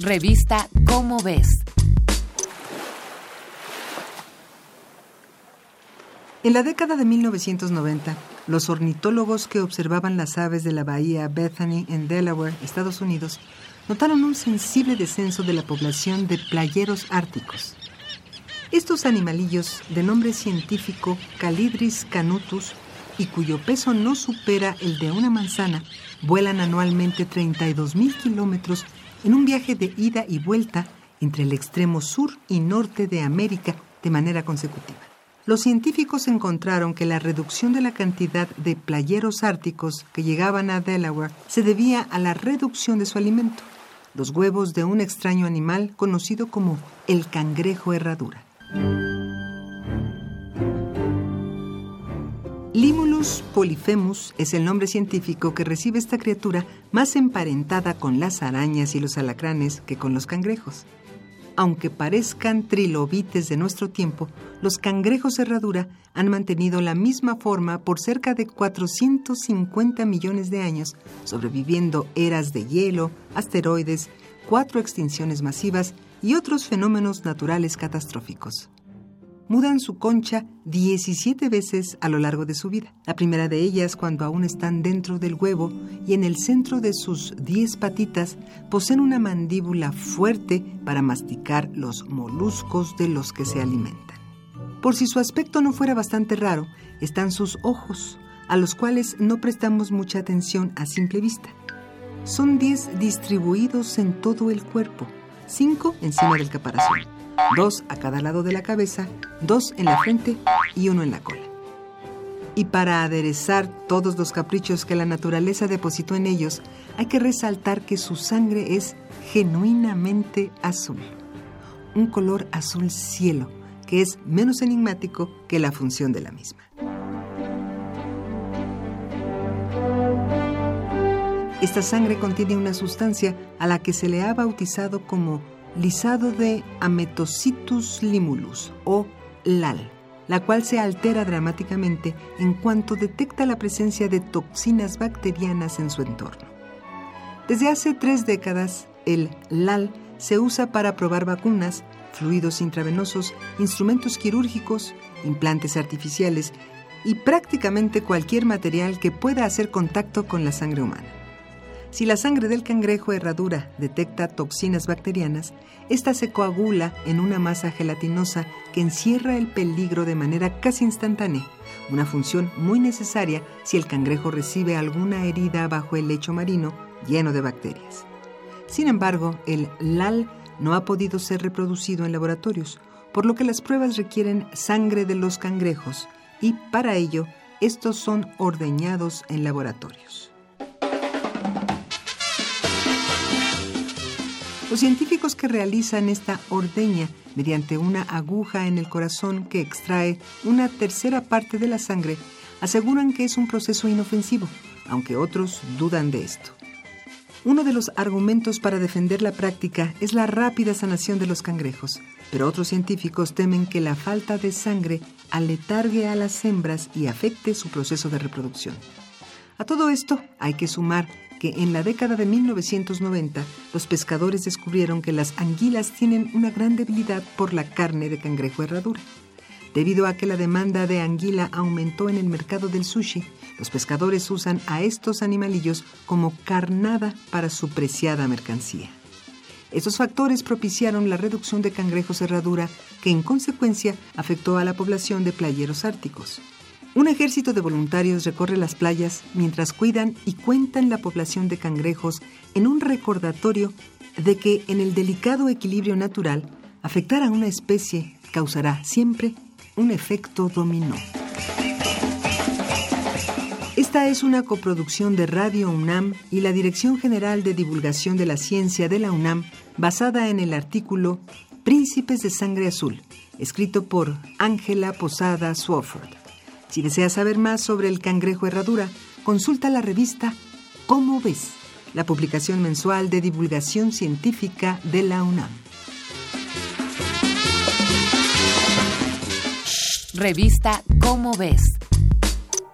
Revista Cómo ves. En la década de 1990, los ornitólogos que observaban las aves de la bahía Bethany en Delaware, Estados Unidos, notaron un sensible descenso de la población de playeros árticos. Estos animalillos, de nombre científico Calidris canutus, y cuyo peso no supera el de una manzana, vuelan anualmente 32.000 kilómetros en un viaje de ida y vuelta entre el extremo sur y norte de América de manera consecutiva los científicos encontraron que la reducción de la cantidad de playeros árticos que llegaban a Delaware se debía a la reducción de su alimento, los huevos de un extraño animal conocido como el cangrejo herradura. Polyphemus es el nombre científico que recibe esta criatura más emparentada con las arañas y los alacranes que con los cangrejos. Aunque parezcan trilobites de nuestro tiempo, los cangrejos herradura han mantenido la misma forma por cerca de 450 millones de años, sobreviviendo eras de hielo, asteroides, cuatro extinciones masivas y otros fenómenos naturales catastróficos mudan su concha 17 veces a lo largo de su vida. La primera de ellas cuando aún están dentro del huevo y en el centro de sus 10 patitas poseen una mandíbula fuerte para masticar los moluscos de los que se alimentan. Por si su aspecto no fuera bastante raro, están sus ojos, a los cuales no prestamos mucha atención a simple vista. Son 10 distribuidos en todo el cuerpo, 5 encima del caparazón dos a cada lado de la cabeza, dos en la frente y uno en la cola. Y para aderezar todos los caprichos que la naturaleza depositó en ellos, hay que resaltar que su sangre es genuinamente azul. Un color azul cielo, que es menos enigmático que la función de la misma. Esta sangre contiene una sustancia a la que se le ha bautizado como lisado de Ametocitus limulus o LAL, la cual se altera dramáticamente en cuanto detecta la presencia de toxinas bacterianas en su entorno. Desde hace tres décadas, el LAL se usa para probar vacunas, fluidos intravenosos, instrumentos quirúrgicos, implantes artificiales y prácticamente cualquier material que pueda hacer contacto con la sangre humana. Si la sangre del cangrejo herradura detecta toxinas bacterianas, esta se coagula en una masa gelatinosa que encierra el peligro de manera casi instantánea, una función muy necesaria si el cangrejo recibe alguna herida bajo el lecho marino lleno de bacterias. Sin embargo, el LAL no ha podido ser reproducido en laboratorios, por lo que las pruebas requieren sangre de los cangrejos y para ello estos son ordeñados en laboratorios. Los científicos que realizan esta ordeña mediante una aguja en el corazón que extrae una tercera parte de la sangre aseguran que es un proceso inofensivo, aunque otros dudan de esto. Uno de los argumentos para defender la práctica es la rápida sanación de los cangrejos, pero otros científicos temen que la falta de sangre aletargue a las hembras y afecte su proceso de reproducción. A todo esto hay que sumar que en la década de 1990 los pescadores descubrieron que las anguilas tienen una gran debilidad por la carne de cangrejo herradura. Debido a que la demanda de anguila aumentó en el mercado del sushi, los pescadores usan a estos animalillos como carnada para su preciada mercancía. Estos factores propiciaron la reducción de cangrejos herradura que en consecuencia afectó a la población de playeros árticos. Un ejército de voluntarios recorre las playas mientras cuidan y cuentan la población de cangrejos en un recordatorio de que en el delicado equilibrio natural, afectar a una especie causará siempre un efecto dominó. Esta es una coproducción de Radio UNAM y la Dirección General de Divulgación de la Ciencia de la UNAM basada en el artículo Príncipes de Sangre Azul, escrito por Ángela Posada Swofford. Si deseas saber más sobre el cangrejo herradura, consulta la revista ¿Cómo ves? La publicación mensual de divulgación científica de la UNAM. Revista ¿Cómo ves?